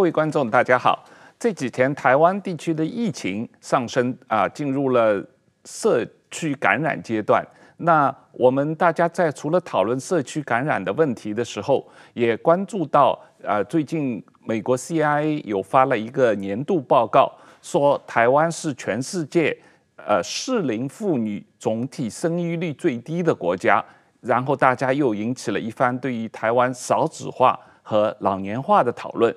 各位观众，大家好。这几天台湾地区的疫情上升啊，进入了社区感染阶段。那我们大家在除了讨论社区感染的问题的时候，也关注到啊，最近美国 CIA 有发了一个年度报告，说台湾是全世界呃适龄妇女总体生育率最低的国家。然后大家又引起了一番对于台湾少子化和老年化的讨论。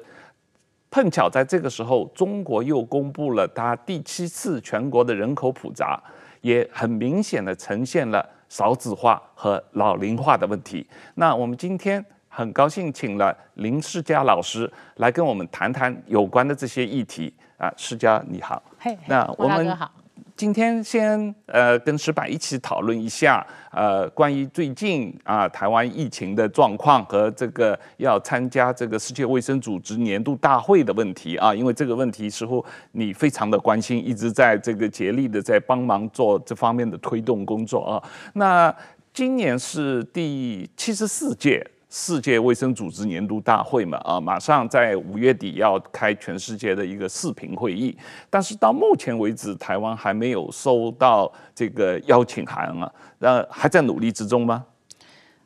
碰巧在这个时候，中国又公布了它第七次全国的人口普查，也很明显的呈现了少子化和老龄化的问题。那我们今天很高兴请了林世佳老师来跟我们谈谈有关的这些议题。啊，世佳你好。嘿，那我们好。今天先呃跟石板一起讨论一下呃关于最近啊台湾疫情的状况和这个要参加这个世界卫生组织年度大会的问题啊，因为这个问题似乎你非常的关心，一直在这个竭力的在帮忙做这方面的推动工作啊。那今年是第七十四届。世界卫生组织年度大会嘛，啊，马上在五月底要开全世界的一个视频会议，但是到目前为止，台湾还没有收到这个邀请函啊，那还在努力之中吗？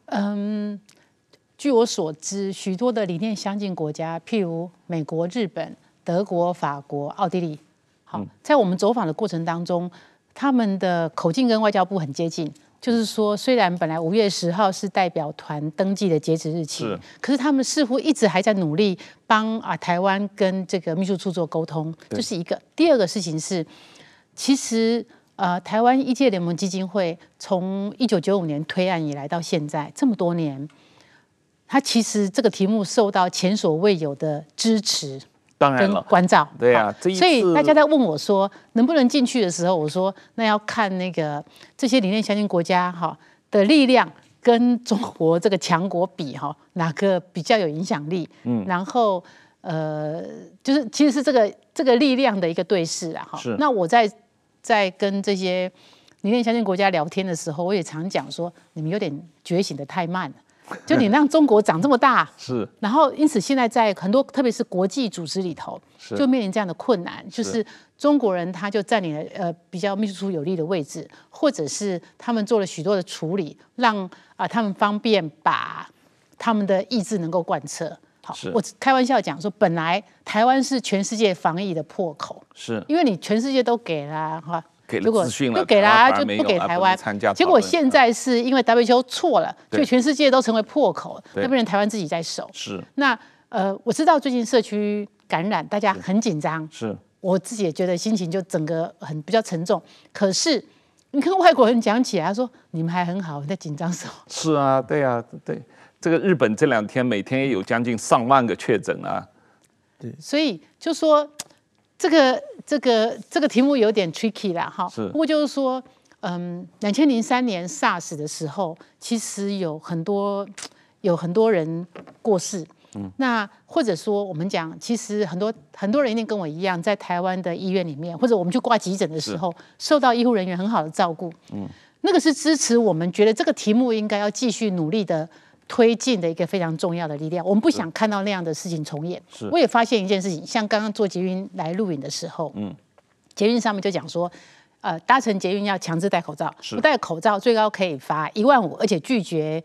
嗯，据我所知，许多的理念相近国家，譬如美国、日本、德国、法国、奥地利，好，在我们走访的过程当中，他们的口径跟外交部很接近。就是说，虽然本来五月十号是代表团登记的截止日期，是，可是他们似乎一直还在努力帮啊台湾跟这个秘书处做沟通，这是一个。第二个事情是，其实呃台湾一届联盟基金会从一九九五年推案以来到现在这么多年，它其实这个题目受到前所未有的支持。当然了，关照对呀、啊，所以大家在问我说能不能进去的时候，我说那要看那个这些理念相近国家哈的力量跟中国这个强国比哈，哪个比较有影响力？嗯，然后呃，就是其实是这个这个力量的一个对视啊哈。那我在在跟这些理念相近国家聊天的时候，我也常讲说，你们有点觉醒的太慢了。就你让中国长这么大，是，然后因此现在在很多特别是国际组织里头，就面临这样的困难，就是中国人他就占领了呃比较秘书处有利的位置，或者是他们做了许多的处理，让啊他们方便把他们的意志能够贯彻。好，我开玩笑讲说，本来台湾是全世界防疫的破口，是因为你全世界都给了哈。给了资讯了，就给了、啊，就不给台湾。结果现在是因为 WTO 错了，所以全世界都成为破口，那变成台湾自己在守。是。那呃，我知道最近社区感染，大家很紧张。是。我自己也觉得心情就整个很比较沉重。可是你跟外国人讲起来，他说你们还很好，你在紧张什么？是啊，对啊，对。这个日本这两天每天也有将近上万个确诊啊。对。所以就说。这个这个这个题目有点 tricky 啦，哈。是。不过就是说，嗯，两千零三年 SARS 的时候，其实有很多有很多人过世。嗯。那或者说，我们讲，其实很多很多人一定跟我一样，在台湾的医院里面，或者我们去挂急诊的时候，受到医护人员很好的照顾。嗯。那个是支持我们觉得这个题目应该要继续努力的。推进的一个非常重要的力量，我们不想看到那样的事情重演。是，我也发现一件事情，像刚刚坐捷运来录影的时候，嗯，捷运上面就讲说，呃，搭乘捷运要强制戴口罩，不戴口罩最高可以罚一万五，而且拒绝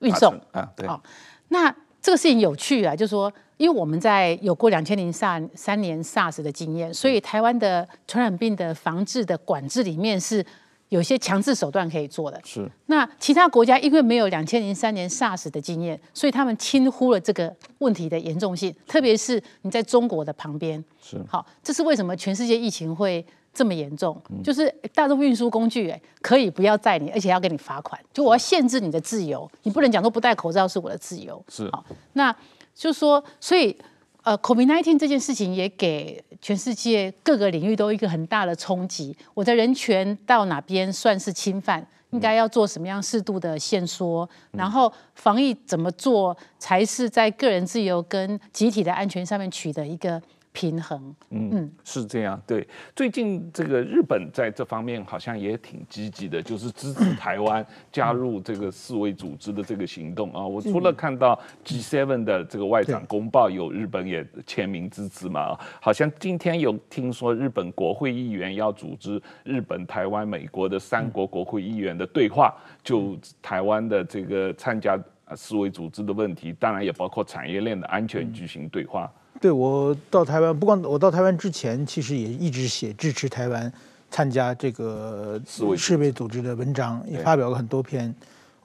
运送。啊，对。哦，那这个事情有趣啊，就是说，因为我们在有过两千零三三年 SARS 的经验，所以台湾的传染病的防治的管制里面是。有些强制手段可以做的，是。那其他国家因为没有两千零三年 SARS 的经验，所以他们轻忽了这个问题的严重性。特别是你在中国的旁边，是。好，这是为什么全世界疫情会这么严重？嗯、就是大众运输工具，哎，可以不要载你，而且要给你罚款。就我要限制你的自由，你不能讲说不戴口罩是我的自由。是。好，那就是说，所以。呃，COVID-19 这件事情也给全世界各个领域都一个很大的冲击。我的人权到哪边算是侵犯？应该要做什么样适度的限缩？然后防疫怎么做才是在个人自由跟集体的安全上面取得一个平衡。嗯，嗯是这样。对，最近这个日本在这方面好像也挺积极的，就是支持台湾加入这个世卫组织的这个行动啊。我除了看到 G7 的这个外长公报有日本也签名支持嘛，好像今天有听说日本国会议员要组织日本、台湾、美国的三国国会议员的对话，就台湾的这个参加。啊，世卫组织的问题，当然也包括产业链的安全，举行对话。嗯、对，我到台湾，不光我到台湾之前，其实也一直写支持台湾参加这个世卫组织的文章，也发表了很多篇。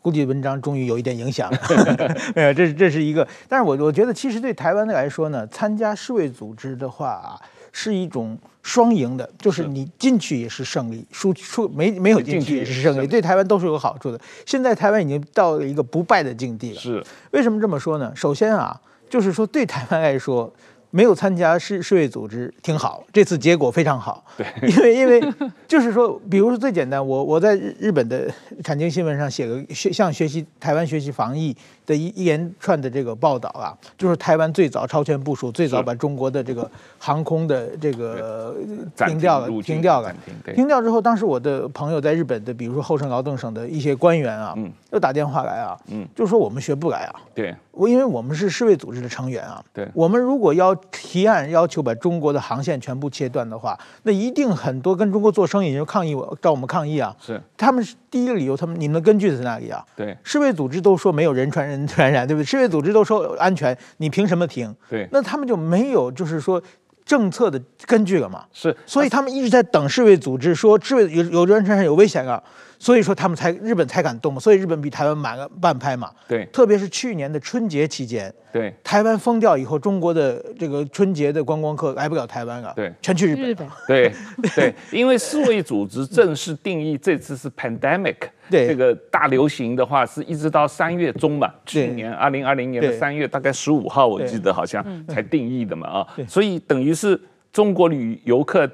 估计文章终于有一点影响了。没有，这是这是一个。但是我我觉得，其实对台湾的来说呢，参加世卫组织的话啊。是一种双赢的，就是你进去也是胜利，输出没没有进去也是胜利，对台湾都是有好处的。现在台湾已经到了一个不败的境地了。是，为什么这么说呢？首先啊，就是说对台湾来说。没有参加世世卫组织挺好，这次结果非常好。对，因为因为就是说，比如说最简单，我我在日日本的产经新闻上写个学向学习台湾学习防疫的一一连串的这个报道啊，就是台湾最早超前部署，最早把中国的这个航空的这个停掉了，停掉了，停掉之后，当时我的朋友在日本的，比如说厚生劳动省的一些官员啊，嗯，又打电话来啊，嗯，就说我们学不来啊，对，我因为我们是世卫组织的成员啊，对，我们如果要。提案要求把中国的航线全部切断的话，那一定很多跟中国做生意人就抗议，我找我们抗议啊。是，他们是第一个理由，他们你们的根据在哪里啊？对，世卫组织都说没有人传人传染，对不对？世卫组织都说安全，你凭什么停？对，那他们就没有就是说政策的根据了嘛？是，所以他们一直在等世卫组织说世卫有有人传染有危险啊。所以说他们才日本才敢动嘛，所以日本比台湾慢了半拍嘛。对，特别是去年的春节期间，对，台湾封掉以后，中国的这个春节的观光客来不了台湾了，对，全去日本。日本。对对，因为世卫组织正式定义这次是 pandemic，对，这个大流行的话是一直到三月中嘛，去年二零二零年的三月大概十五号，我记得好像才定义的嘛啊，所以等于是中国旅游客。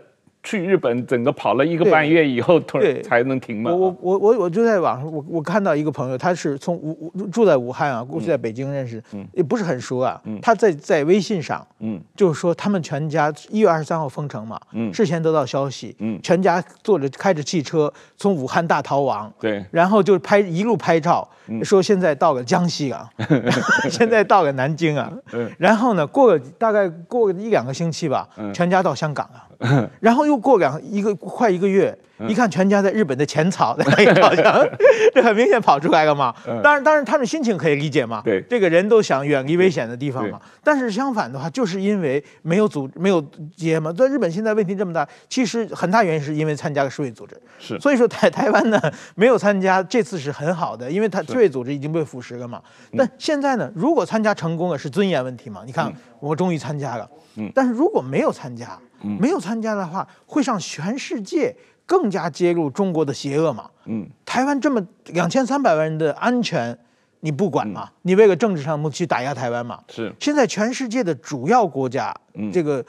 去日本整个跑了一个半月以后，突然才能停嘛。我我我我就在网上，我我看到一个朋友，他是从武住在武汉啊，过去在北京认识，嗯，也不是很熟啊。嗯，他在在微信上，嗯，就是说他们全家一月二十三号封城嘛，嗯，事前得到消息，嗯，全家坐着开着汽车从武汉大逃亡，对，然后就拍一路拍照，说现在到了江西啊，现在到了南京啊，嗯，然后呢，过了大概过了一两个星期吧，全家到香港啊。然后又过两一个快一个月。一看全家在日本的浅草，好像 这很明显跑出来了嘛。当然，当然他们心情可以理解嘛。对，这个人都想远离危险的地方嘛。但是相反的话，就是因为没有组没有接嘛。在日本现在问题这么大，其实很大原因是因为参加了世卫组织。是。所以说台台湾呢没有参加，这次是很好的，因为他世卫组织已经被腐蚀了嘛。但现在呢，如果参加成功了，是尊严问题嘛？你看我终于参加了。嗯。但是如果没有参加，没有参加的话，会让全世界。更加揭露中国的邪恶嘛？嗯，台湾这么两千三百万人的安全，你不管嘛？嗯、你为了政治上目去打压台湾嘛？是。现在全世界的主要国家，嗯、这个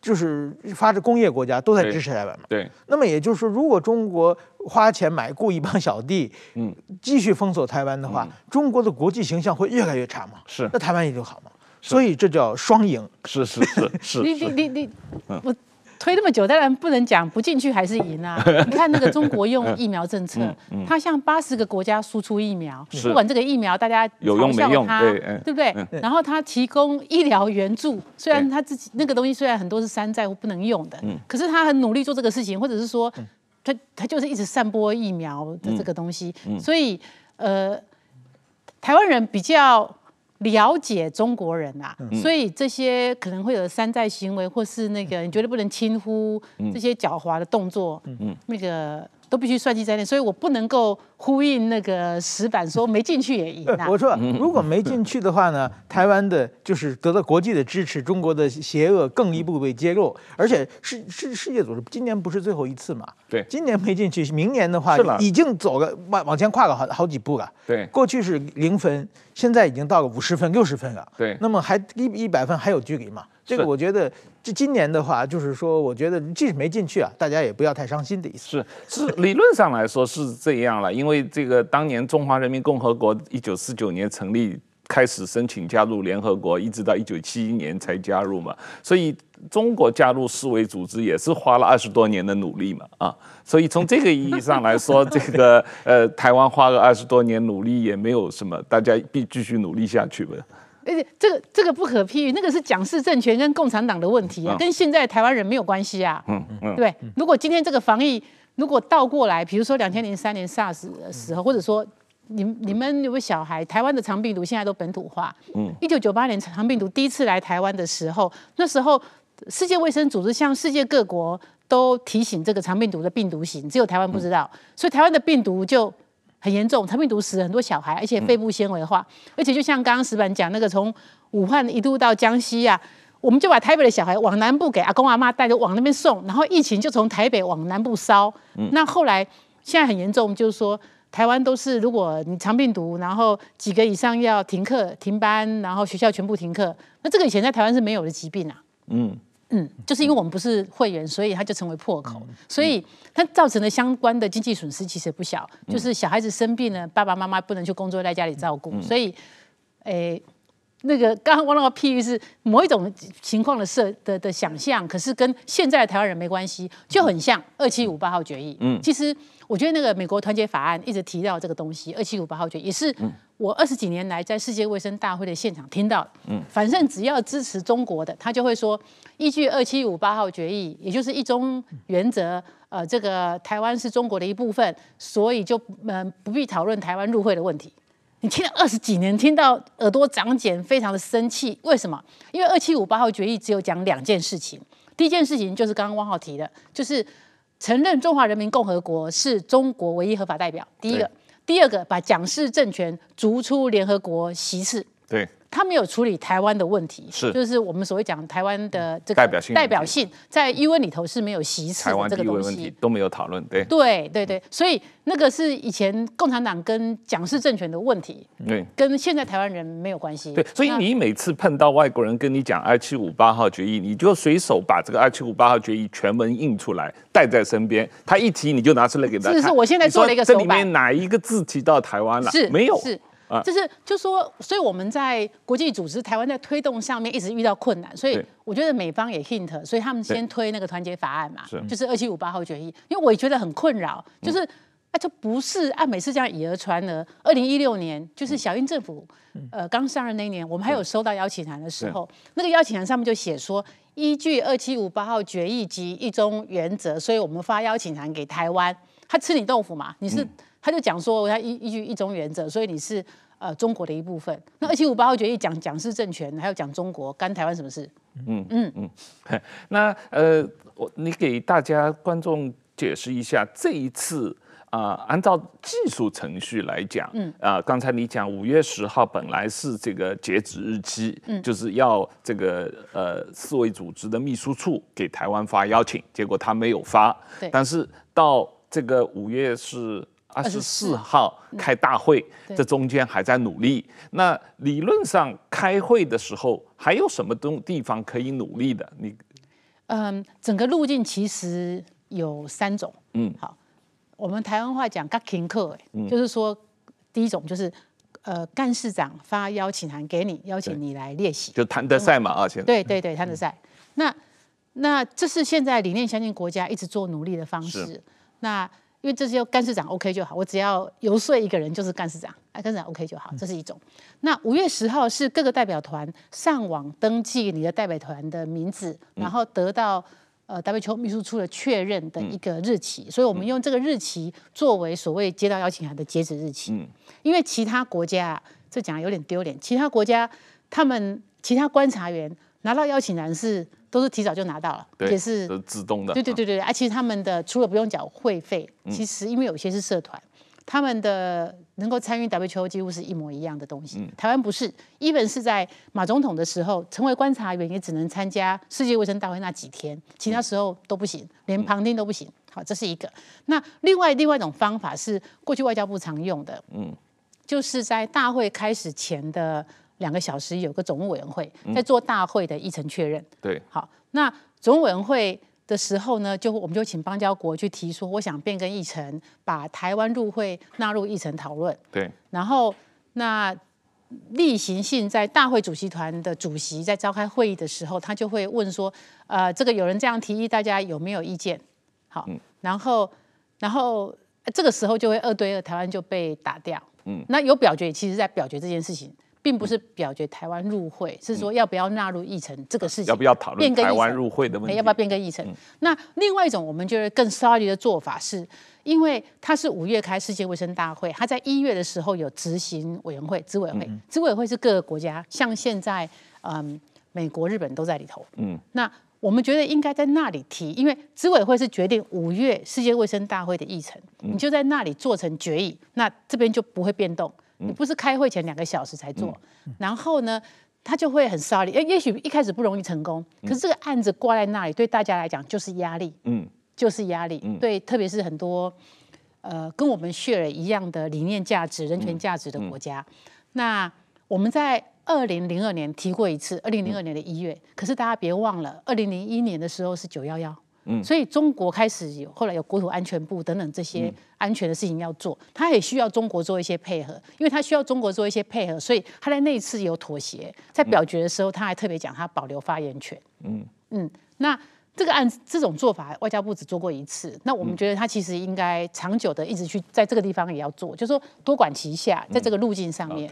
就是发展工业国家都在支持台湾嘛？对。那么也就是说，如果中国花钱买雇一帮小弟，嗯，继续封锁台湾的话，嗯、中国的国际形象会越来越差嘛？是。那台湾也就好嘛？所以这叫双赢。是是是是。你你你你，我。推那么久，当然不能讲不进去还是赢啊！你看那个中国用疫苗政策，它向八十个国家输出疫苗，不管这个疫苗大家嘲笑它，对不对？然后它提供医疗援助，虽然它自己那个东西虽然很多是山寨或不能用的，可是它很努力做这个事情，或者是说他他就是一直散播疫苗的这个东西，所以呃，台湾人比较。了解中国人、啊，嗯、所以这些可能会有山寨行为，或是那个你绝对不能轻忽这些狡猾的动作，嗯、那个都必须算计在内。所以我不能够呼应那个石板说没进去也赢、啊。我说如果没进去的话呢，台湾的就是得到国际的支持，中国的邪恶更一步被揭露，而且世世世界组织今年不是最后一次嘛？对，今年没进去，明年的话已经走了往往前跨了好好几步了。对，过去是零分，现在已经到了五十分、六十分了。对，那么还一一百分还有距离嘛？这个我觉得，这今年的话，就是说，我觉得即使没进去啊，大家也不要太伤心的意思。是是，理论上来说是这样了，因为这个当年中华人民共和国一九四九年成立。开始申请加入联合国，一直到一九七一年才加入嘛，所以中国加入世卫组织也是花了二十多年的努力嘛，啊，所以从这个意义上来说，这个 呃台湾花了二十多年努力也没有什么，大家必继续努力下去吧。而且这个这个不可批喻，那个是蒋氏政权跟共产党的问题啊，跟现在台湾人没有关系啊。嗯嗯，对，如果今天这个防疫如果倒过来，比如说两千零三年 SARS 的时候，或者说。你你们有个小孩？台湾的肠病毒现在都本土化。嗯，一九九八年肠病毒第一次来台湾的时候，那时候世界卫生组织向世界各国都提醒这个肠病毒的病毒型，只有台湾不知道，嗯、所以台湾的病毒就很严重，肠病毒死了很多小孩，而且肺部纤维化，嗯、而且就像刚刚石板讲那个，从武汉一路到江西啊，我们就把台北的小孩往南部给阿公阿妈带着往那边送，然后疫情就从台北往南部烧。嗯，那后来现在很严重，就是说。台湾都是，如果你肠病毒，然后几个以上要停课、停班，然后学校全部停课。那这个以前在台湾是没有的疾病啊。嗯嗯，就是因为我们不是会员，所以它就成为破口，嗯、所以它造成的相关的经济损失其实不小。嗯、就是小孩子生病了，爸爸妈妈不能去工作，在家里照顾，嗯、所以，诶、欸。那个刚刚我那个譬喻是某一种情况的设的的想象，可是跟现在的台湾人没关系，就很像二七五八号决议。嗯，其实我觉得那个美国团结法案一直提到这个东西，二七五八号决议也是我二十几年来在世界卫生大会的现场听到。嗯，反正只要支持中国的，他就会说依据二七五八号决议，也就是一中原则，呃，这个台湾是中国的一部分，所以就嗯不必讨论台湾入会的问题。你听了二十几年，听到耳朵长茧，非常的生气。为什么？因为二七五八号决议只有讲两件事情。第一件事情就是刚刚汪浩提的，就是承认中华人民共和国是中国唯一合法代表。第一个，对第二个，把蒋氏政权逐出联合国席次。对。他没有处理台湾的问题，是就是我们所谓讲台湾的这个代表性，代表性在 UN 里头是没有席次的这个东西都没有讨论，对对对对，所以那个是以前共产党跟蒋氏政权的问题，对，跟现在台湾人没有关系。对，所以你每次碰到外国人跟你讲二七五八号决议，你就随手把这个二七五八号决议全文印出来带在身边，他一提你就拿出来给他看。是是，我现在做了一个手板，这里面哪一个字提到台湾了？是没有？是。就是，就说，所以我们在国际组织，台湾在推动上面一直遇到困难，所以我觉得美方也 hint，所以他们先推那个团结法案嘛，就是二七五八号决议，因为我也觉得很困扰，就是，啊，就不是按每次这样以讹传讹。二零一六年，就是小英政府，呃，刚上任那一年，我们还有收到邀请函的时候，那个邀请函上面就写说，依据二七五八号决议及一中原则，所以我们发邀请函给台湾，他吃你豆腐嘛？你是？他就讲说，他依依据一中原则，所以你是呃中国的一部分。那二七五八号决议讲蒋氏政权，还有讲中国，干台湾什么事？嗯嗯嗯。那呃，我你给大家观众解释一下，这一次啊、呃，按照技术程序来讲，嗯啊、呃，刚才你讲五月十号本来是这个截止日期，嗯，就是要这个呃世卫组织的秘书处给台湾发邀请，结果他没有发。对。但是到这个五月是。二十四号开大会，嗯、这中间还在努力。那理论上开会的时候，还有什么东地方可以努力的？你，嗯，整个路径其实有三种。嗯，好，我们台湾话讲“嘎停课”，就是说，第一种就是呃，干事长发邀请函给你，邀请你来练习，就谭德赛嘛，而且对对对，谭德赛。嗯、那那这是现在理念相近国家一直做努力的方式。那因为这些干事长 OK 就好，我只要游说一个人就是干事长，哎，干事长 OK 就好，这是一种。那五月十号是各个代表团上网登记你的代表团的名字，然后得到呃 WHO 秘书处的确认的一个日期，所以我们用这个日期作为所谓接到邀请函的截止日期。因为其他国家这讲有点丢脸，其他国家他们其他观察员拿到邀请函是。都是提早就拿到了，也是自动的。对对对对，而且他们的除了不用缴会费，其实因为有些是社团，他们的能够参与 WTO 几乎是一模一样的东西。台湾不是，even 是在马总统的时候成为观察员，也只能参加世界卫生大会那几天，其他时候都不行，连旁听都不行。好，这是一个。那另外另外一种方法是过去外交部常用的，嗯，就是在大会开始前的。两个小时有个总务委员会在做大会的议程确认。对，好，那总务委员会的时候呢，就我们就请邦交国去提出，我想变更议程，把台湾入会纳入议程讨论。对，然后那例行性在大会主席团的主席在召开会议的时候，他就会问说，呃，这个有人这样提议，大家有没有意见？好，嗯、然后然后这个时候就会二对二，台湾就被打掉。嗯，那有表决，其实在表决这件事情。并不是表决台湾入会，是说要不要纳入议程这个事情，要不要讨论台湾入会的问题，要不要变更议程？嗯、那另外一种，我们觉得更 sorry 的做法是，因为它是五月开世界卫生大会，它在一月的时候有执行委员会、执委会，执委会是各个国家，像现在嗯美国、日本都在里头。嗯，那我们觉得应该在那里提，因为执委会是决定五月世界卫生大会的议程，你就在那里做成决议，那这边就不会变动。你不是开会前两个小时才做，嗯、然后呢，他就会很 sorry，，也许一开始不容易成功，可是这个案子挂在那里，对大家来讲就是压力，嗯，就是压力。嗯、对，特别是很多呃跟我们 share 一样的理念价值、人权价值的国家。嗯嗯、那我们在二零零二年提过一次，二零零二年的一月。嗯、可是大家别忘了，二零零一年的时候是九幺幺。嗯，所以中国开始有，后来有国土安全部等等这些安全的事情要做，他也需要中国做一些配合，因为他需要中国做一些配合，所以他在那一次有妥协，在表决的时候他还特别讲他保留发言权。嗯嗯，那这个案子这种做法，外交部只做过一次，那我们觉得他其实应该长久的一直去在这个地方也要做，就是说多管齐下，在这个路径上面。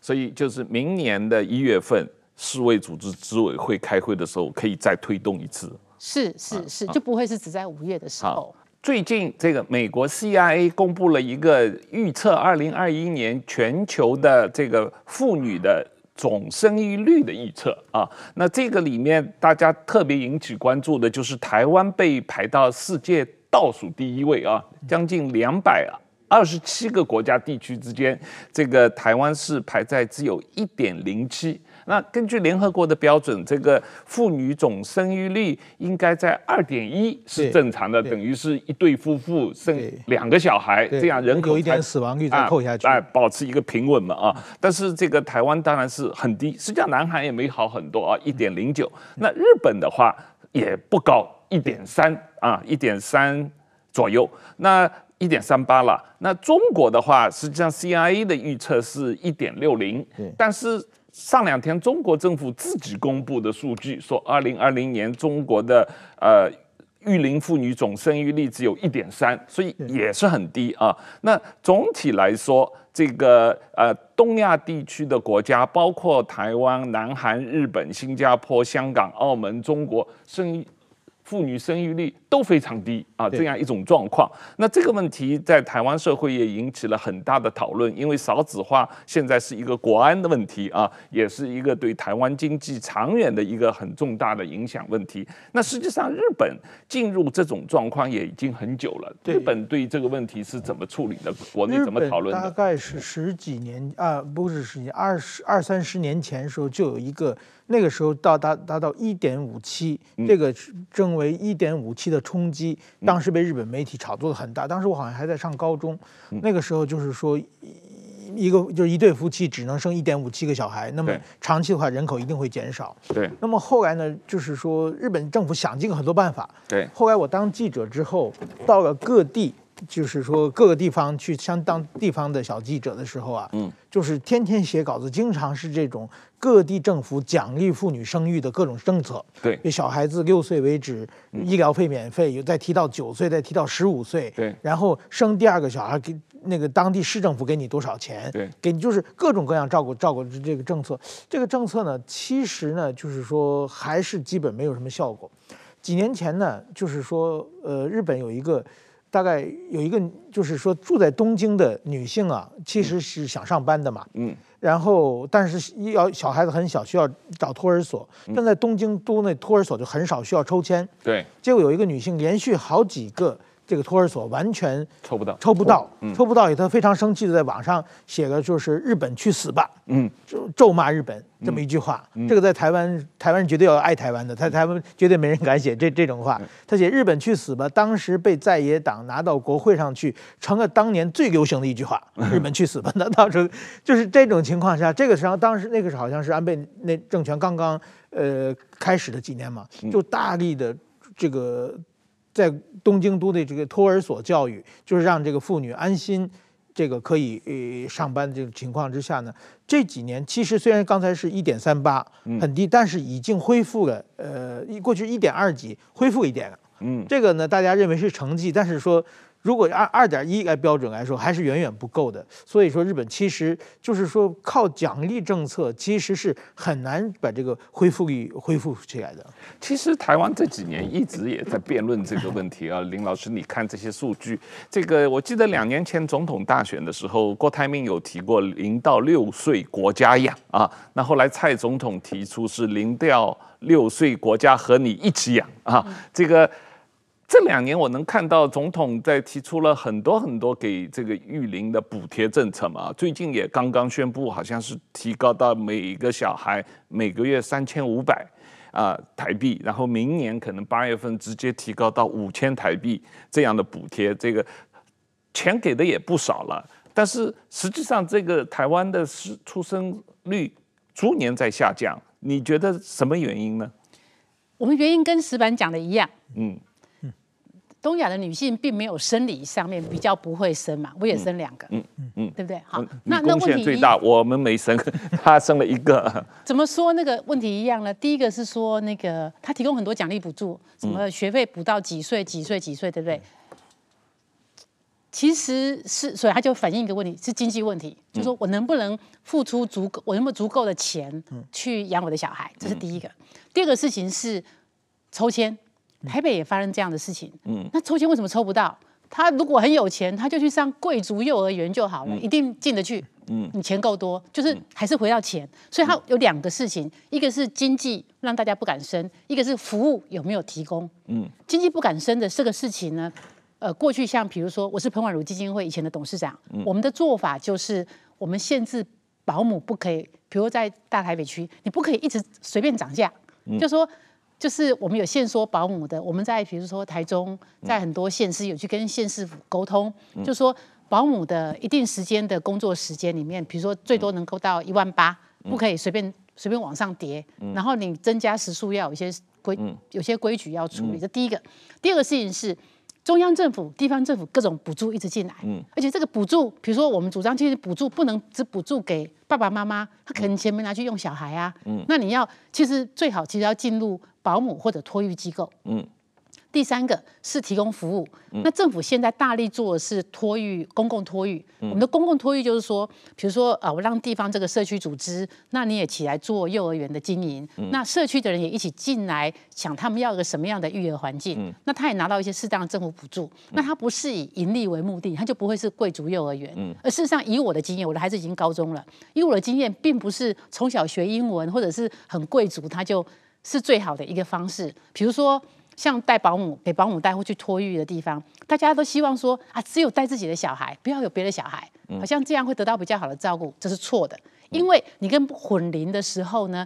所以就是明年的一月份世卫组织执委会开会的时候，可以再推动一次。是是是，就不会是只在五月的时候。最近这个美国 CIA 公布了一个预测，二零二一年全球的这个妇女的总生育率的预测啊。那这个里面大家特别引起关注的就是台湾被排到世界倒数第一位啊，将近两百二十七个国家地区之间，这个台湾是排在只有一点零七。那根据联合国的标准，这个妇女总生育率应该在二点一是正常的，等于是一对夫妇生两个小孩，这样人口有一点死亡率再扣下去，哎，保持一个平稳嘛啊。但是这个台湾当然是很低，实际上南韩也没好很多啊，一点零九。那日本的话也不高，一点三啊，一点三左右，那一点三八了。那中国的话，实际上 CIA 的预测是一点六零，但是。上两天，中国政府自己公布的数据说，二零二零年中国的呃育龄妇女总生育率只有一点三，所以也是很低啊。那总体来说，这个呃东亚地区的国家，包括台湾、南韩、日本、新加坡、香港、澳门、中国生育。妇女生育率都非常低啊，这样一种状况。那这个问题在台湾社会也引起了很大的讨论，因为少子化现在是一个国安的问题啊，也是一个对台湾经济长远的一个很重大的影响问题。那实际上日本进入这种状况也已经很久了。日本对这个问题是怎么处理的？国内怎么讨论的？大概是十几年啊，不是十几年，二十二三十年前的时候就有一个。那个时候到达达到一点五七，这个称为一点五七的冲击，当时被日本媒体炒作的很大。当时我好像还在上高中，那个时候就是说，一个就是一对夫妻只能生一点五七个小孩，那么长期的话人口一定会减少。对。那么后来呢，就是说日本政府想尽了很多办法。对。后来我当记者之后，到了各地。就是说，各个地方去相当地方的小记者的时候啊，嗯，就是天天写稿子，经常是这种各地政府奖励妇女生育的各种政策。对，小孩子六岁为止，医疗费免费，有再提到九岁，再提到十五岁。对，然后生第二个小孩给那个当地市政府给你多少钱？对，给你就是各种各样照顾照顾这个政策。这个政策呢，其实呢，就是说还是基本没有什么效果。几年前呢，就是说，呃，日本有一个。大概有一个，就是说住在东京的女性啊，其实是想上班的嘛，嗯，然后但是要小孩子很小，需要找托儿所，但在东京都那托儿所就很少，需要抽签，对，结果有一个女性连续好几个。这个托儿所完全抽不到，抽不到，嗯、抽不到，以他非常生气的在网上写个就是“日本去死吧”，嗯，就咒骂日本这么一句话。嗯、这个在台湾，台湾人绝对要爱台湾的，在台湾绝对没人敢写这这种话。他写“日本去死吧”，当时被在野党拿到国会上去，成了当年最流行的一句话。“日本去死吧”，那当时候就是这种情况下，这个时候当时那个时候好像是安倍那政权刚刚呃开始的几年嘛，就大力的这个。在东京都的这个托儿所教育，就是让这个妇女安心这个可以呃上班的这个情况之下呢，这几年其实虽然刚才是一点三八很低，但是已经恢复了，呃，过去一点二几恢复一点了。嗯，这个呢大家认为是成绩，但是说。如果按二点一来标准来说，还是远远不够的。所以说，日本其实就是说靠奖励政策，其实是很难把这个恢复率恢复起来的。其实台湾这几年一直也在辩论这个问题啊，林老师，你看这些数据，这个我记得两年前总统大选的时候，郭台铭有提过零到六岁国家养啊，那后来蔡总统提出是零到六岁国家和你一起养啊，这个。这两年我能看到总统在提出了很多很多给这个育龄的补贴政策嘛，最近也刚刚宣布，好像是提高到每一个小孩每个月三千五百啊台币，然后明年可能八月份直接提高到五千台币这样的补贴，这个钱给的也不少了，但是实际上这个台湾的出生率逐年在下降，你觉得什么原因呢？我们原因跟石板讲的一样，嗯。东亚的女性并没有生理上面比较不会生嘛，我也生两个，嗯嗯嗯，对不对？好，那那问题最大，我们没生，她生了一个。怎么说那个问题一样呢？第一个是说那个她提供很多奖励补助，什么学费补到几岁几岁几岁，对不对？其实是，所以他就反映一个问题，是经济问题，就是说我能不能付出足够，我能不能足够的钱去养我的小孩，这是第一个。第二个事情是抽签。台北也发生这样的事情，嗯，那抽签为什么抽不到？他如果很有钱，他就去上贵族幼儿园就好了，嗯、一定进得去。嗯，你钱够多，就是还是回到钱。所以它有两个事情，一个是经济让大家不敢生，一个是服务有没有提供。嗯，经济不敢生的这个事情呢，呃，过去像比如说我是彭婉如基金会以前的董事长，嗯、我们的做法就是我们限制保姆不可以，比如在大台北区，你不可以一直随便涨价，嗯、就说。就是我们有限缩保姆的，我们在比如说台中，在很多县市有去跟县市府沟通，嗯、就说保姆的一定时间的工作时间里面，比如说最多能够到一万八，不可以随便随便往上叠，嗯、然后你增加时数要有一些规，嗯、有些规矩要处理。这第一个，第二个事情是。中央政府、地方政府各种补助一直进来，嗯，而且这个补助，比如说我们主张，其实补助不能只补助给爸爸妈妈，他可能钱没拿去用小孩啊，嗯，那你要其实最好其实要进入保姆或者托育机构，嗯。第三个是提供服务，那政府现在大力做的是托育，公共托育。我们的公共托育就是说，比如说啊，我让地方这个社区组织，那你也起来做幼儿园的经营，那社区的人也一起进来，想他们要一个什么样的育儿环境，那他也拿到一些适当的政府补助，那他不是以盈利为目的，他就不会是贵族幼儿园。而事实上，以我的经验，我的孩子已经高中了，以我的经验，并不是从小学英文或者是很贵族，他就是最好的一个方式。比如说。像带保姆给保姆带或去托育的地方，大家都希望说啊，只有带自己的小孩，不要有别的小孩，好像这样会得到比较好的照顾，这是错的。因为你跟混龄的时候呢，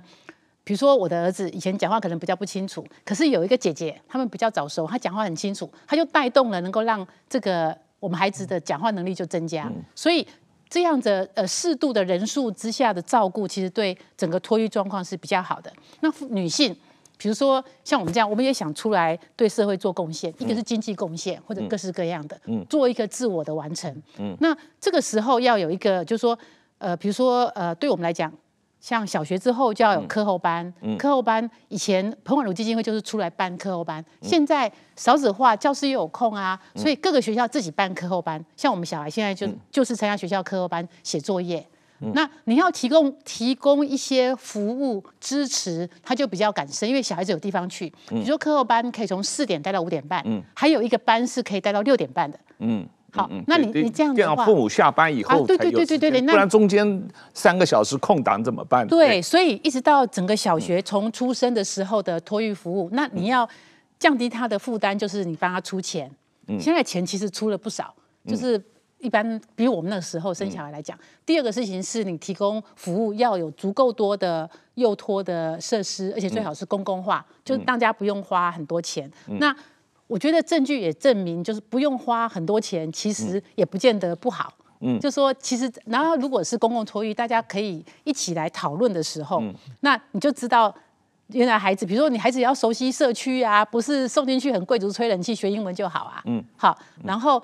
比如说我的儿子以前讲话可能比较不清楚，可是有一个姐姐，他们比较早熟，她讲话很清楚，她就带动了能够让这个我们孩子的讲话能力就增加。所以这样的呃适度的人数之下的照顾，其实对整个托育状况是比较好的。那女性。比如说像我们这样，我们也想出来对社会做贡献，一个是经济贡献，或者各式各样的，做一个自我的完成。那这个时候要有一个，就是说，呃，比如说，呃，对我们来讲，像小学之后就要有课后班，课后班以前彭婉如基金会就是出来办课后班，现在少子化，教师也有空啊，所以各个学校自己办课后班。像我们小孩现在就就是参加学校课后班写作业。那你要提供提供一些服务支持，他就比较敢生，因为小孩子有地方去。比如说课后班可以从四点待到五点半，嗯，还有一个班是可以待到六点半的，嗯，好，那你你这样的话，父母下班以后，对对对对对，不然中间三个小时空档怎么办？对，所以一直到整个小学从出生的时候的托育服务，那你要降低他的负担，就是你帮他出钱。现在钱其实出了不少，就是。一般比我们那个时候生小孩来讲，嗯、第二个事情是你提供服务要有足够多的幼托的设施，而且最好是公共化，嗯、就是大家不用花很多钱。嗯、那我觉得证据也证明，就是不用花很多钱，其实也不见得不好。嗯，就说其实，然后如果是公共托育，大家可以一起来讨论的时候，嗯、那你就知道原来孩子，比如说你孩子也要熟悉社区啊，不是送进去很贵族吹冷气学英文就好啊。嗯，好，然后。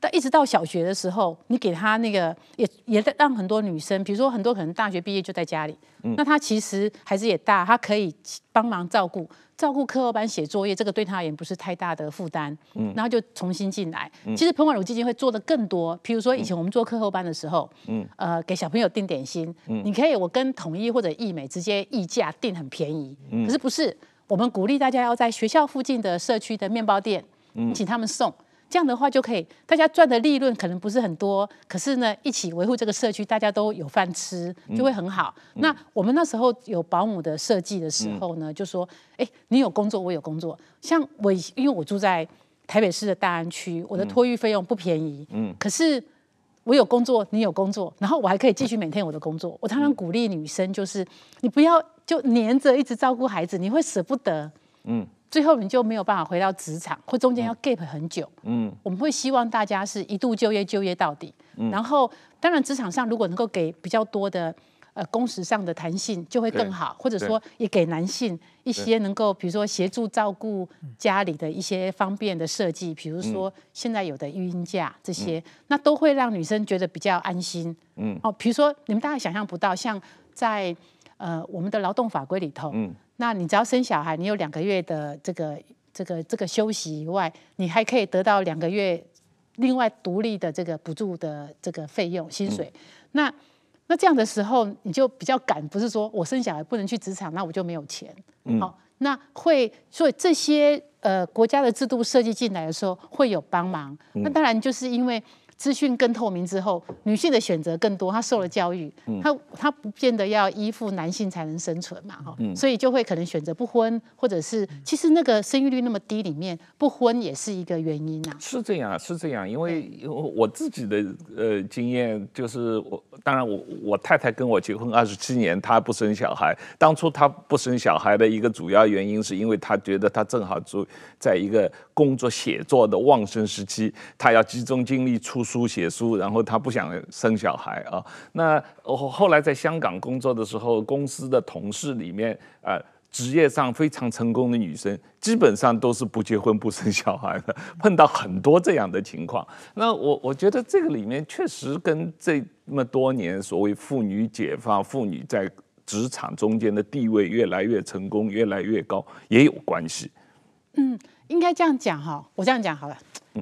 到一直到小学的时候，你给他那个也也让很多女生，比如说很多可能大学毕业就在家里，嗯、那他其实孩子也大，他可以帮忙照顾照顾课后班写作业，这个对他而言不是太大的负担。嗯，然后就重新进来。嗯、其实彭婉如基金会做的更多，比如说以前我们做课后班的时候，嗯，呃，给小朋友订点心，嗯，你可以我跟统一或者易美直接议价订很便宜，嗯，可是不是，我们鼓励大家要在学校附近的社区的面包店，嗯，请他们送。这样的话就可以，大家赚的利润可能不是很多，可是呢，一起维护这个社区，大家都有饭吃，就会很好。嗯、那我们那时候有保姆的设计的时候呢，嗯、就说，哎，你有工作，我有工作。像我，因为我住在台北市的大安区，我的托育费用不便宜，嗯，可是我有工作，你有工作，然后我还可以继续每天我的工作。我常常鼓励女生，就是你不要就黏着一直照顾孩子，你会舍不得，嗯。最后你就没有办法回到职场，或中间要 gap 很久。嗯，我们会希望大家是一度就业就业到底。嗯，然后当然职场上如果能够给比较多的呃工时上的弹性，就会更好。或者说也给男性一些能够比如说协助照顾家里的一些方便的设计，比如说现在有的育婴假这些，那都会让女生觉得比较安心。嗯，哦，比如说你们大概想象不到，像在呃我们的劳动法规里头。嗯。那你只要生小孩，你有两个月的这个这个这个休息以外，你还可以得到两个月另外独立的这个补助的这个费用薪水。嗯、那那这样的时候，你就比较敢，不是说我生小孩不能去职场，那我就没有钱。嗯、好，那会所以这些呃国家的制度设计进来的时候会有帮忙。嗯、那当然就是因为。资讯更透明之后，女性的选择更多，她受了教育，她她不见得要依附男性才能生存嘛，哈，所以就会可能选择不婚，或者是其实那个生育率那么低，里面不婚也是一个原因啊。是这样，是这样，因为我自己的呃经验就是我，当然我我太太跟我结婚二十七年，她不生小孩，当初她不生小孩的一个主要原因是因为她觉得她正好住在一个工作写作的旺盛时期，她要集中精力出。书写书，然后他不想生小孩啊。那后后来在香港工作的时候，公司的同事里面，呃，职业上非常成功的女生，基本上都是不结婚不生小孩的，碰到很多这样的情况。那我我觉得这个里面确实跟这么多年所谓妇女解放、妇女在职场中间的地位越来越成功、越来越高也有关系。嗯，应该这样讲哈，我这样讲好了。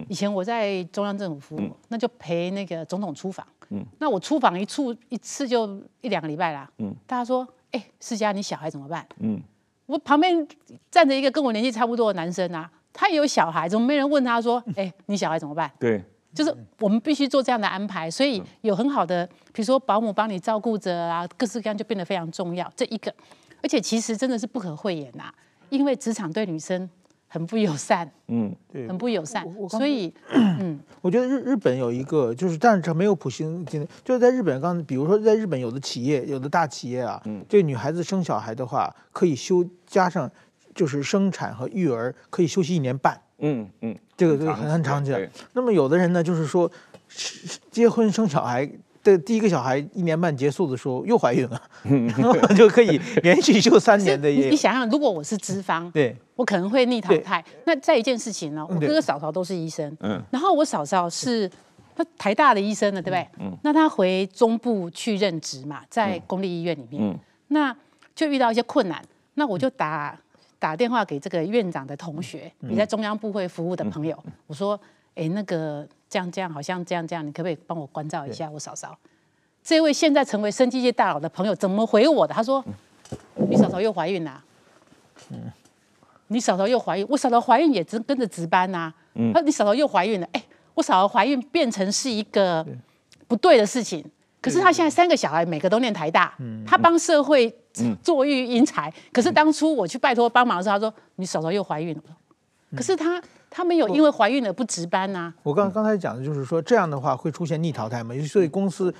以前我在中央政府服务，嗯、那就陪那个总统出访。嗯、那我出访一处一次就一两个礼拜啦。嗯、大家说，哎、欸，世家你小孩怎么办？嗯、我旁边站着一个跟我年纪差不多的男生啊，他也有小孩，怎么没人问他说，哎、欸，你小孩怎么办？对，就是我们必须做这样的安排，所以有很好的，比如说保姆帮你照顾着啊，各式各样就变得非常重要。这一个，而且其实真的是不可讳言呐，因为职场对女生。很不友善，嗯，对，很不友善，所以，嗯，我觉得日日本有一个，就是但是它没有普行，就是在日本刚，比如说在日本有的企业，有的大企业啊，嗯，这个女孩子生小孩的话，可以休加上，就是生产和育儿可以休息一年半，嗯嗯，这个这个很很长期。那么有的人呢，就是说，结婚生小孩。这第一个小孩一年半结束的时候又怀孕了，然 后就可以连续休三年的。你想想，如果我是资方，对，我可能会逆淘汰。那再一件事情呢，我哥哥嫂嫂都是医生，嗯，然后我嫂嫂是他台大的医生了，对不对？嗯，那他回中部去任职嘛，在公立医院里面，嗯，那就遇到一些困难，那我就打打电话给这个院长的同学，你在中央部会服务的朋友，我说，哎，那个。这样这样好像这样这样，你可不可以帮我关照一下我嫂嫂？这位现在成为生技界大佬的朋友怎么回我的？他说：“你嫂嫂又怀孕了。”嗯，你嫂嫂又怀孕，我嫂嫂怀孕也跟跟着值班呐。嗯，他说你嫂嫂又怀孕了，哎，我嫂嫂怀孕变成是一个不对的事情。可是他现在三个小孩每个都念台大，他帮社会做育英才。可是当初我去拜托帮忙的时候，他说你嫂嫂又怀孕了。可是他。他们有因为怀孕了不值班呐。我刚刚才讲的就是说，这样的话会出现逆淘汰嘛？所以公司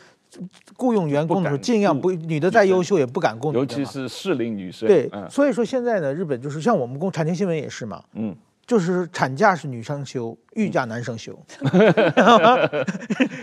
雇佣员工的时候，尽量不女的再优秀也不敢雇，尤其是适龄女生。对，所以说现在呢，日本就是像我们公产经新闻也是嘛，嗯，就是产假是女生休，御嫁男生休。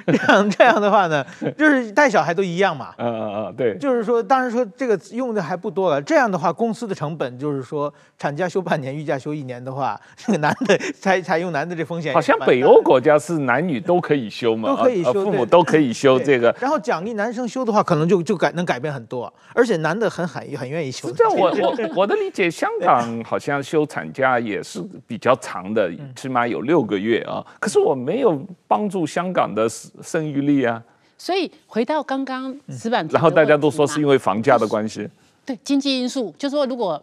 这样这样的话呢，就是带小孩都一样嘛。嗯嗯嗯，对。就是说，当然说这个用的还不多了。这样的话，公司的成本就是说，产假休半年，育假休一年的话，这个男的采采用男的这风险。好像北欧国家是男女都可以休嘛，都可以休，父母都可以休这个。然后奖励男生休的话，可能就就改能改变很多，而且男的很很很愿意休。这我我 我的理解，香港好像休产假也是比较长的，起码有六个月啊。可是我没有帮助香港的生育力啊。所以回到刚刚石板，然后大家都说是因为房价的关系。对，经济因素，就是说如果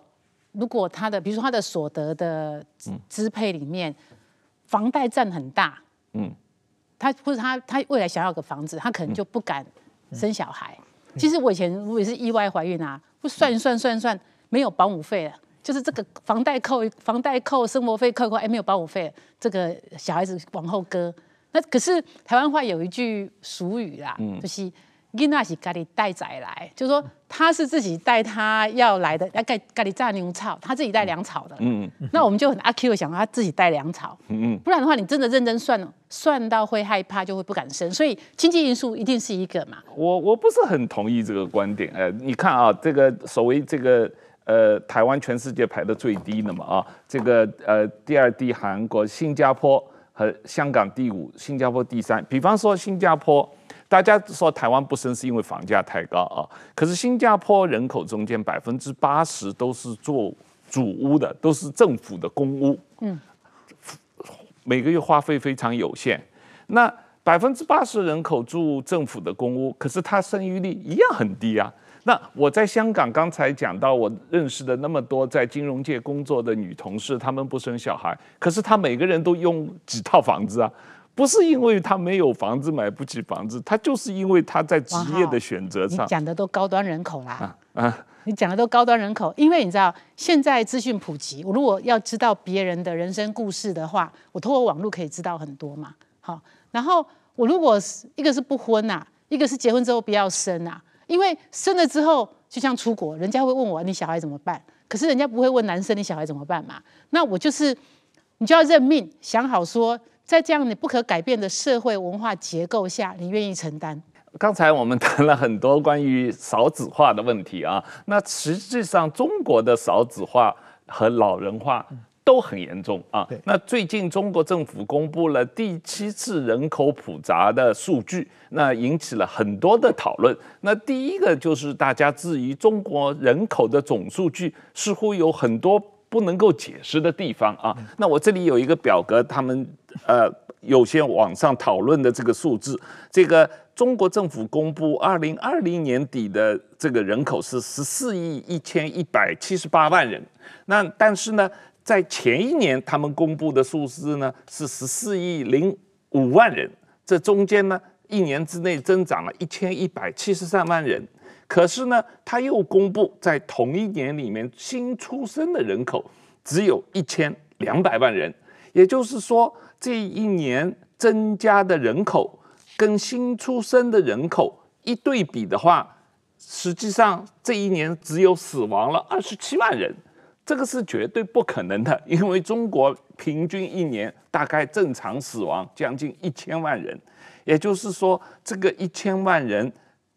如果他的，比如说他的所得的支配里面，房贷占很大，嗯，他或者他他未来想要个房子，他可能就不敢生小孩。其实我以前我也是意外怀孕啊，不算一算算算没有保姆费了。就是这个房贷扣，房贷扣，生活费扣扣，哎，没有保姆费，这个小孩子往后搁。那可是台湾话有一句俗语啦，嗯、就是囡仔是家里带仔来，就是说他是自己带他要来的，要盖家里榨牛草，他自己带粮草的。嗯嗯。那我们就很阿 Q 的想他自己带粮草。嗯嗯。不然的话，你真的认真算，算到会害怕，就会不敢生。所以经济因素一定是一个嘛。我我不是很同意这个观点。呃，你看啊，这个所谓这个。呃，台湾全世界排的最低的嘛啊，这个呃第二低韩国、新加坡和香港第五，新加坡第三。比方说新加坡，大家说台湾不生是因为房价太高啊，可是新加坡人口中间百分之八十都是做主屋的，都是政府的公屋，嗯，每个月花费非常有限。那百分之八十人口住政府的公屋，可是它生育率一样很低啊。那我在香港刚才讲到，我认识的那么多在金融界工作的女同事，她们不生小孩，可是她每个人都用几套房子啊，不是因为她没有房子买不起房子，她就是因为她在职业的选择上。你讲的都高端人口啦，啊，啊你讲的都高端人口，因为你知道现在资讯普及，我如果要知道别人的人生故事的话，我透过网络可以知道很多嘛。好，然后我如果是一个是不婚呐、啊，一个是结婚之后不要生啊。因为生了之后，就像出国，人家会问我你小孩怎么办？可是人家不会问男生你小孩怎么办嘛？那我就是，你就要认命，想好说，在这样你不可改变的社会文化结构下，你愿意承担。刚才我们谈了很多关于少子化的问题啊，那实际上中国的少子化和老人化。都很严重啊！那最近中国政府公布了第七次人口普查的数据，那引起了很多的讨论。那第一个就是大家质疑中国人口的总数据似乎有很多不能够解释的地方啊。那我这里有一个表格，他们呃有些网上讨论的这个数字，这个中国政府公布二零二零年底的这个人口是十四亿一千一百七十八万人，那但是呢，在前一年，他们公布的数字呢是十四亿零五万人，这中间呢一年之内增长了一千一百七十三万人。可是呢，他又公布在同一年里面新出生的人口只有一千两百万人，也就是说，这一年增加的人口跟新出生的人口一对比的话，实际上这一年只有死亡了二十七万人。这个是绝对不可能的，因为中国平均一年大概正常死亡将近一千万人，也就是说，这个一千万人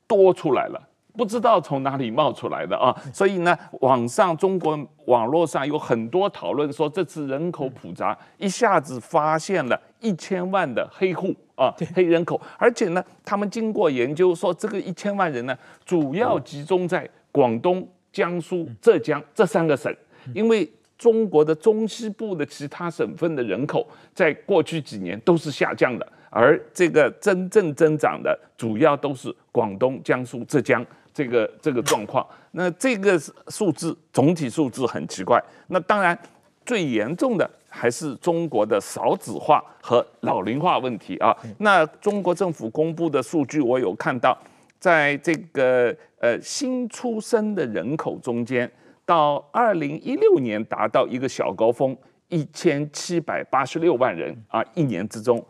多出来了，不知道从哪里冒出来的啊！所以呢，网上中国网络上有很多讨论说，这次人口普查一下子发现了一千万的黑户啊，黑人口，而且呢，他们经过研究说，这个一千万人呢，主要集中在广东、江苏、浙江这三个省。因为中国的中西部的其他省份的人口在过去几年都是下降的，而这个真正增长的主要都是广东、江苏、浙江这个这个状况。那这个数字总体数字很奇怪。那当然最严重的还是中国的少子化和老龄化问题啊。那中国政府公布的数据我有看到，在这个呃新出生的人口中间。到二零一六年达到一个小高峰，一千七百八十六万人啊，一年之中，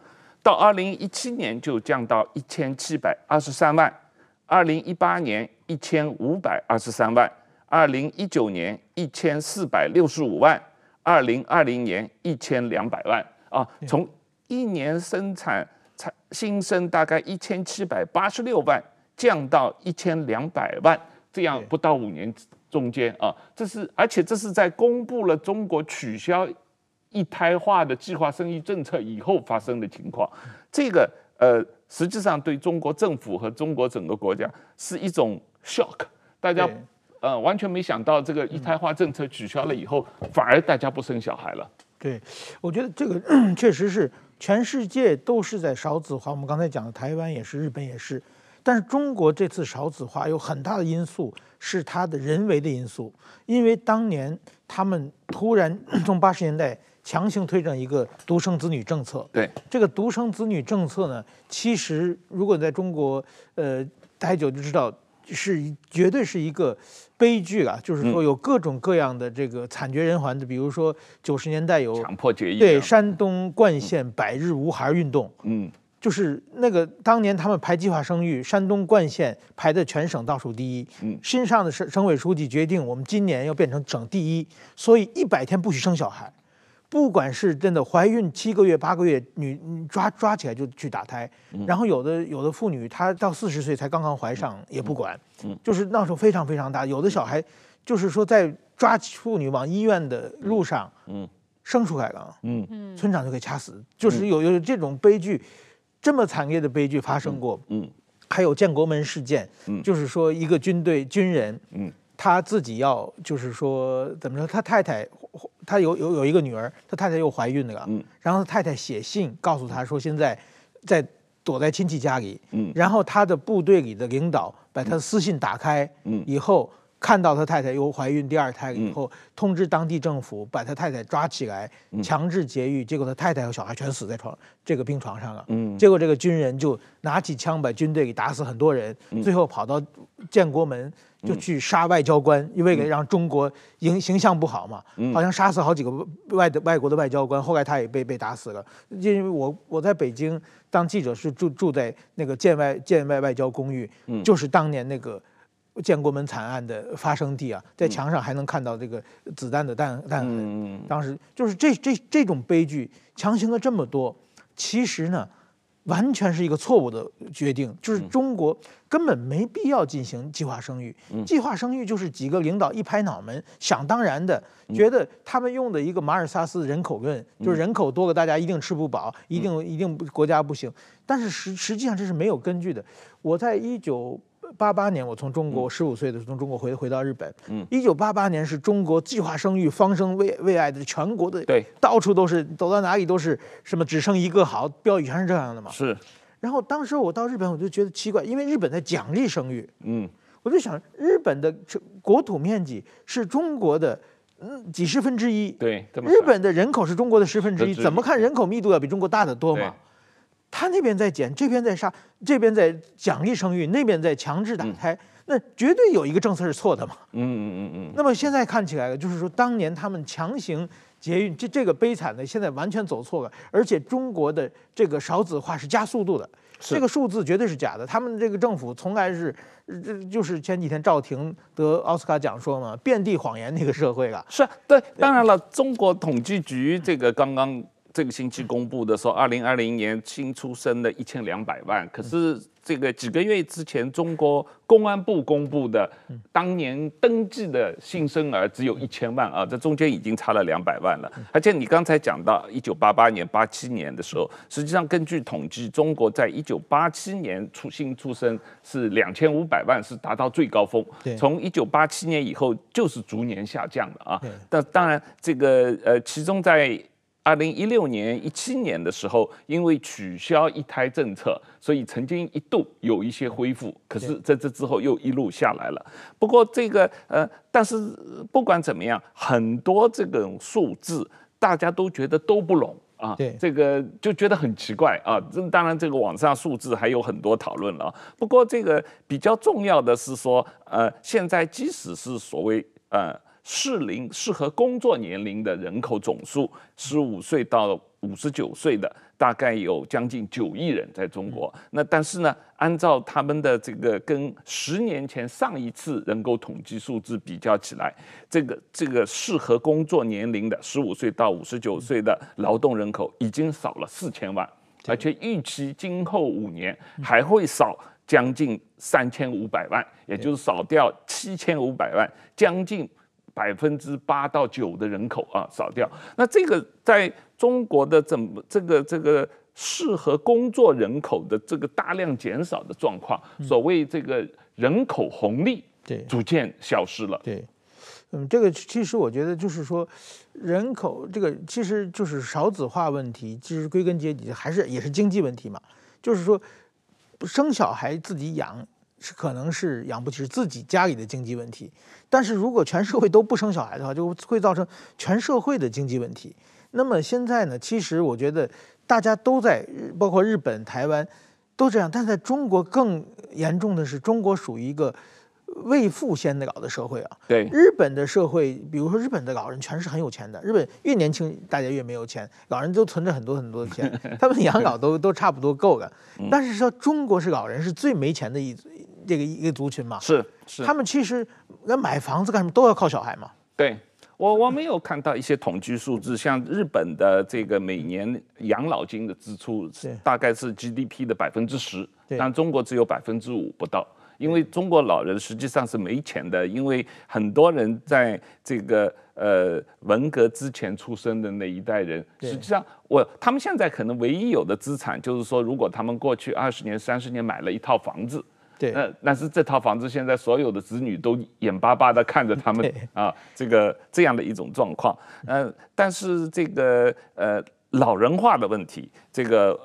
到二零一七年就降到一千七百二十三万，二零一八年一千五百二十三万，二零一九年一千四百六十五万，二零二零年一千两百万。啊，从一年生产产新生大概一千七百八十六万，降到一千两百万，这样不到五年中间啊，这是而且这是在公布了中国取消一胎化的计划生育政策以后发生的情况。这个呃，实际上对中国政府和中国整个国家是一种 shock，大家呃完全没想到这个一胎化政策取消了以后，反而大家不生小孩了。对，我觉得这个 确实是全世界都是在少子化。我们刚才讲的台湾也是，日本也是，但是中国这次少子化有很大的因素是它的人为的因素，因为当年他们突然 从八十年代强行推整一个独生子女政策。对，这个独生子女政策呢，其实如果在中国呃待久就知道。是绝对是一个悲剧啊！就是说有各种各样的这个惨绝人寰的，比如说九十年代有强迫绝育，对山东冠县百日无孩运动，嗯，就是那个当年他们排计划生育，山东冠县排的全省倒数第一，嗯，新上的省省委书记决定，我们今年要变成省第一，所以一百天不许生小孩。不管是真的怀孕七个月、八个月，女抓抓起来就去打胎，然后有的有的妇女她到四十岁才刚刚怀上也不管，就是那时候非常非常大。有的小孩就是说在抓妇女往医院的路上，嗯。生出来了，嗯，村长就给掐死，就是有有这种悲剧，这么惨烈的悲剧发生过，嗯，还有建国门事件，就是说一个军队军人，嗯。他自己要就是说怎么说？他太太，他有有有一个女儿，他太太又怀孕了。嗯，然后他太太写信告诉他说，现在在躲在亲戚家里。嗯，然后他的部队里的领导把他的私信打开。嗯，以后。看到他太太又怀孕第二胎以后，通知当地政府把他太太抓起来，强制节育，结果他太太和小孩全死在床这个病床上了。嗯，结果这个军人就拿起枪把军队给打死很多人，最后跑到建国门就去杀外交官，因为让中国形形象不好嘛，好像杀死好几个外的外国的外交官，后来他也被被打死了。因为我我在北京当记者是住住在那个建外建外外交公寓，就是当年那个。建国门惨案的发生地啊，在墙上还能看到这个子弹的弹弹痕。当时就是这这这种悲剧强行了这么多，其实呢，完全是一个错误的决定。就是中国根本没必要进行计划生育，计划生育就是几个领导一拍脑门，想当然的，觉得他们用的一个马尔萨斯人口论，就是人口多了大家一定吃不饱，一定一定国家不行。但是实实际上这是没有根据的。我在一九。八八年，我从中国十五岁的时候从中国回回到日本。嗯，一九八八年是中国计划生育、方生未未爱的全国的，对，到处都是，走到哪里都是什么只生一个好标语，全是这样的嘛。是。然后当时我到日本，我就觉得奇怪，因为日本在奖励生育。嗯，我就想，日本的国土面积是中国的嗯几十分之一。对，日本的人口是中国的十分之一，怎么看人口密度要比中国大得多嘛？他那边在减，这边在杀，这边在奖励生育，那边在强制打胎，嗯、那绝对有一个政策是错的嘛。嗯嗯嗯嗯。那么现在看起来，就是说当年他们强行节育，这这个悲惨的，现在完全走错了。而且中国的这个少子化是加速度的，这个数字绝对是假的。他们这个政府从来是，这就是前几天赵婷得奥斯卡奖说嘛，遍地谎言那个社会了。是啊，对，当然了，中国统计局这个刚刚。这个星期公布的说，二零二零年新出生的一千两百万，可是这个几个月之前，中国公安部公布的当年登记的新生儿只有一千万啊，这中间已经差了两百万了。而且你刚才讲到一九八八年、八七年的时候，实际上根据统计，中国在一九八七年出新出生是两千五百万，是达到最高峰。从一九八七年以后就是逐年下降的啊。但当然，这个呃，其中在二零一六年、一七年的时候，因为取消一胎政策，所以曾经一度有一些恢复。可是在这之后又一路下来了。不过这个呃，但是不管怎么样，很多这种数字大家都觉得都不拢啊。对，这个就觉得很奇怪啊。这当然，这个网上数字还有很多讨论了。不过这个比较重要的是说，呃，现在即使是所谓呃。适龄适合工作年龄的人口总数，十五岁到五十九岁的大概有将近九亿人在中国。那但是呢，按照他们的这个跟十年前上一次人口统计数字比较起来，这个这个适合工作年龄的十五岁到五十九岁的劳动人口已经少了四千万，而且预期今后五年还会少将近三千五百万，也就是少掉七千五百万，将近。百分之八到九的人口啊，少掉。那这个在中国的怎么这个这个适合工作人口的这个大量减少的状况，所谓这个人口红利，对，逐渐消失了。对，嗯，这个其实我觉得就是说，人口这个其实就是少子化问题，其实归根结底还是也是经济问题嘛。就是说，生小孩自己养。是可能是养不起，是自己家里的经济问题。但是如果全社会都不生小孩的话，就会造成全社会的经济问题。那么现在呢？其实我觉得大家都在，包括日本、台湾都这样。但在中国更严重的是，中国属于一个未富先的老的社会啊。对，日本的社会，比如说日本的老人全是很有钱的。日本越年轻，大家越没有钱，老人都存着很多很多的钱，他们养老都都差不多够了。但是说中国是老人是最没钱的一。这个一个族群嘛，是是，他们其实那买房子干什么都要靠小孩嘛。对，我我没有看到一些统计数字，像日本的这个每年养老金的支出，大概是 GDP 的百分之十，但中国只有百分之五不到，因为中国老人实际上是没钱的，因为很多人在这个呃文革之前出生的那一代人，实际上我他们现在可能唯一有的资产就是说，如果他们过去二十年、三十年买了一套房子。对，那但是这套房子现在所有的子女都眼巴巴的看着他们啊，这个这样的一种状况。嗯、呃，但是这个呃老人化的问题，这个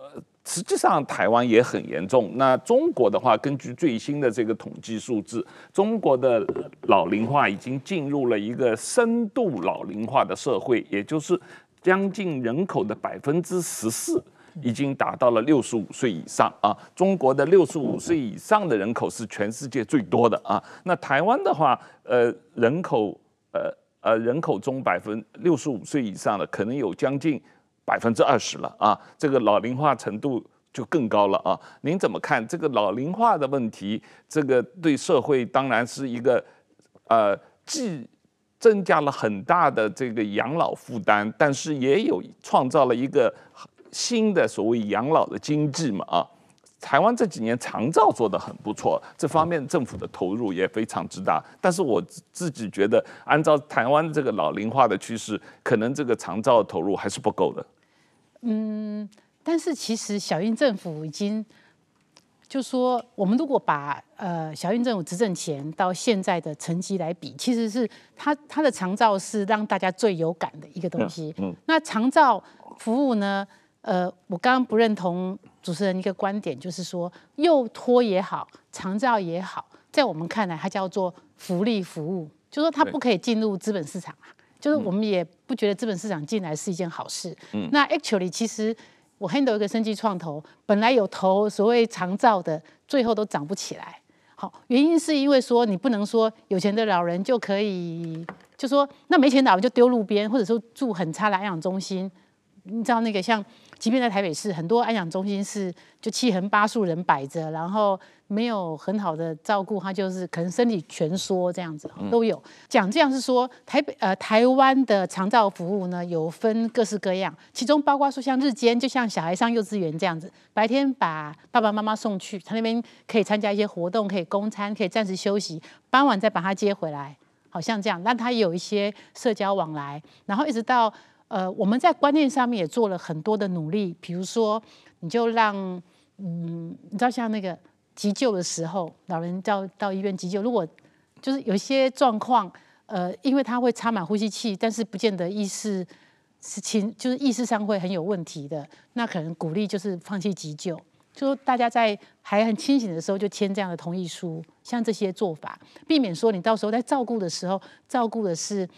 实际上台湾也很严重。那中国的话，根据最新的这个统计数字，中国的老龄化已经进入了一个深度老龄化的社会，也就是将近人口的百分之十四。已经达到了六十五岁以上啊！中国的六十五岁以上的人口是全世界最多的啊。那台湾的话，呃，人口呃呃人口中百分六十五岁以上的可能有将近百分之二十了啊。这个老龄化程度就更高了啊。您怎么看这个老龄化的问题？这个对社会当然是一个呃，既增加了很大的这个养老负担，但是也有创造了一个。新的所谓养老的经济嘛啊，台湾这几年长照做得很不错，这方面政府的投入也非常之大。但是我自己觉得，按照台湾这个老龄化的趋势，可能这个长照的投入还是不够的。嗯，但是其实小英政府已经就说，我们如果把呃小英政府执政前到现在的成绩来比，其实是他他的长照是让大家最有感的一个东西。嗯，嗯那长照服务呢？呃，我刚刚不认同主持人一个观点，就是说幼托也好，长照也好，在我们看来，它叫做福利服务，就是说它不可以进入资本市场啊，就是我们也不觉得资本市场进来是一件好事。嗯，那 actually 其实我 handle 一个生技创投，本来有投所谓长照的，最后都涨不起来。好，原因是因为说你不能说有钱的老人就可以，就说那没钱的老人就丢路边，或者说住很差的安养中心，你知道那个像。即便在台北市，很多安养中心是就七横八竖人摆着，然后没有很好的照顾，他就是可能身体蜷缩这样子都有。讲这样是说台北呃台湾的长照服务呢，有分各式各样，其中包括说像日间，就像小孩上幼稚园这样子，白天把爸爸妈妈送去，他那边可以参加一些活动，可以供餐，可以暂时休息，傍晚再把他接回来，好像这样。那他也有一些社交往来，然后一直到。呃，我们在观念上面也做了很多的努力，比如说，你就让，嗯，你知道像那个急救的时候，老人到到医院急救，如果就是有些状况，呃，因为他会插满呼吸器，但是不见得意识是情，就是意识上会很有问题的，那可能鼓励就是放弃急救，就说大家在还很清醒的时候就签这样的同意书，像这些做法，避免说你到时候在照顾的时候，照顾的是。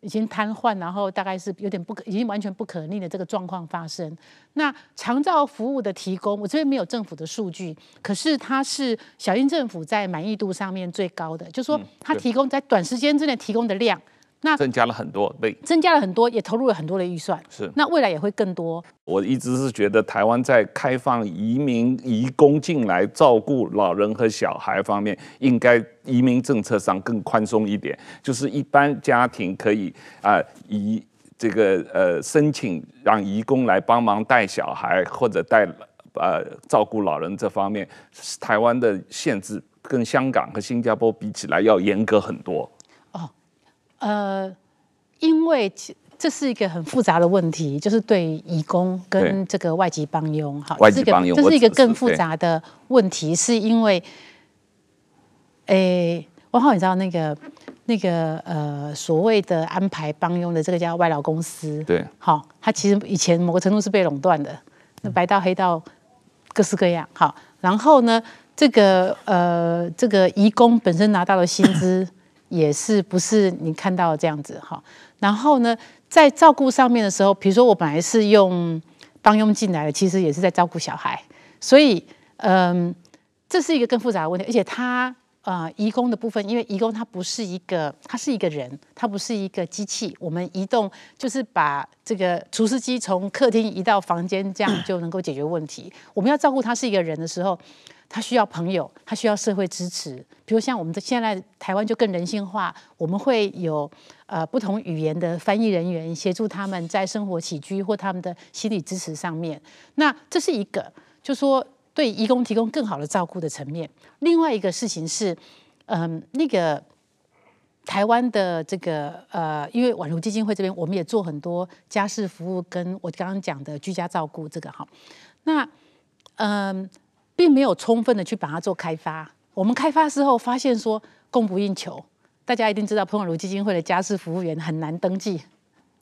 已经瘫痪，然后大概是有点不可，已经完全不可逆的这个状况发生。那长照服务的提供，我这边没有政府的数据，可是它是小英政府在满意度上面最高的，就是说它提供在短时间之内提供的量那增加了很多，对，增加了很多，也投入了很多的预算。是，那未来也会更多。我一直是觉得台湾在开放移民移工进来照顾老人和小孩方面，应该移民政策上更宽松一点，就是一般家庭可以啊、呃、移这个呃申请让移工来帮忙带小孩或者带呃照顾老人这方面，台湾的限制跟香港和新加坡比起来要严格很多。呃，因为这是一个很复杂的问题，就是对移工跟这个外籍帮佣，哈，外籍帮佣，这是一个更复杂的问题，是因为，诶，王浩，你知道那个那个呃所谓的安排帮佣的这个叫外劳公司，对，好，他其实以前某个程度是被垄断的，那白道黑道各式各样，好，然后呢，这个呃这个移工本身拿到的薪资。也是不是你看到这样子哈？然后呢，在照顾上面的时候，比如说我本来是用帮佣进来的，其实也是在照顾小孩，所以嗯，这是一个更复杂的问题。而且他呃，移工的部分，因为移工他不是一个，他是一个人，他不是一个机器。我们移动就是把这个厨师机从客厅移到房间，这样就能够解决问题。我们要照顾他是一个人的时候。他需要朋友，他需要社会支持。比如像我们的现在台湾就更人性化，我们会有呃不同语言的翻译人员协助他们在生活起居或他们的心理支持上面。那这是一个，就说对移工提供更好的照顾的层面。另外一个事情是，嗯、那个台湾的这个呃，因为宛如基金会这边，我们也做很多家事服务，跟我刚刚讲的居家照顾这个哈。那嗯。并没有充分的去把它做开发。我们开发之后发现说供不应求，大家一定知道彭婉如基金会的家事服务员很难登记，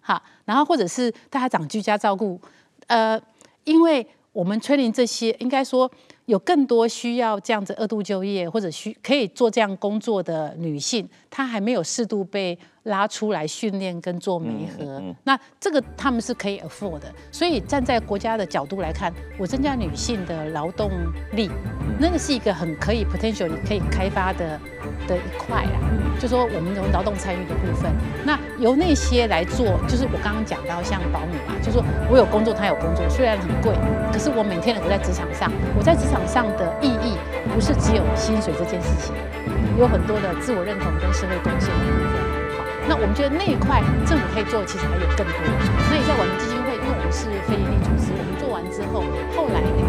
好，然后或者是大家讲居家照顾，呃，因为我们 training 这些，应该说有更多需要这样子二度就业或者需可以做这样工作的女性，她还没有适度被。拉出来训练跟做媒合，那这个他们是可以 afford 的。所以站在国家的角度来看，我增加女性的劳动力，那个是一个很可以 potential 你可以开发的的一块啦。就说我们从劳动参与的部分，那由那些来做，就是我刚刚讲到像保姆嘛，就说我有工作，他有工作，虽然很贵，可是我每天我在职场上，我在职场上的意义不是只有薪水这件事情，有很多的自我认同跟社会贡献。那我们觉得那一块政府可以做，其实还有更多。所以在我们基金会，因为我们是非营利组织，我们做完之后，后来。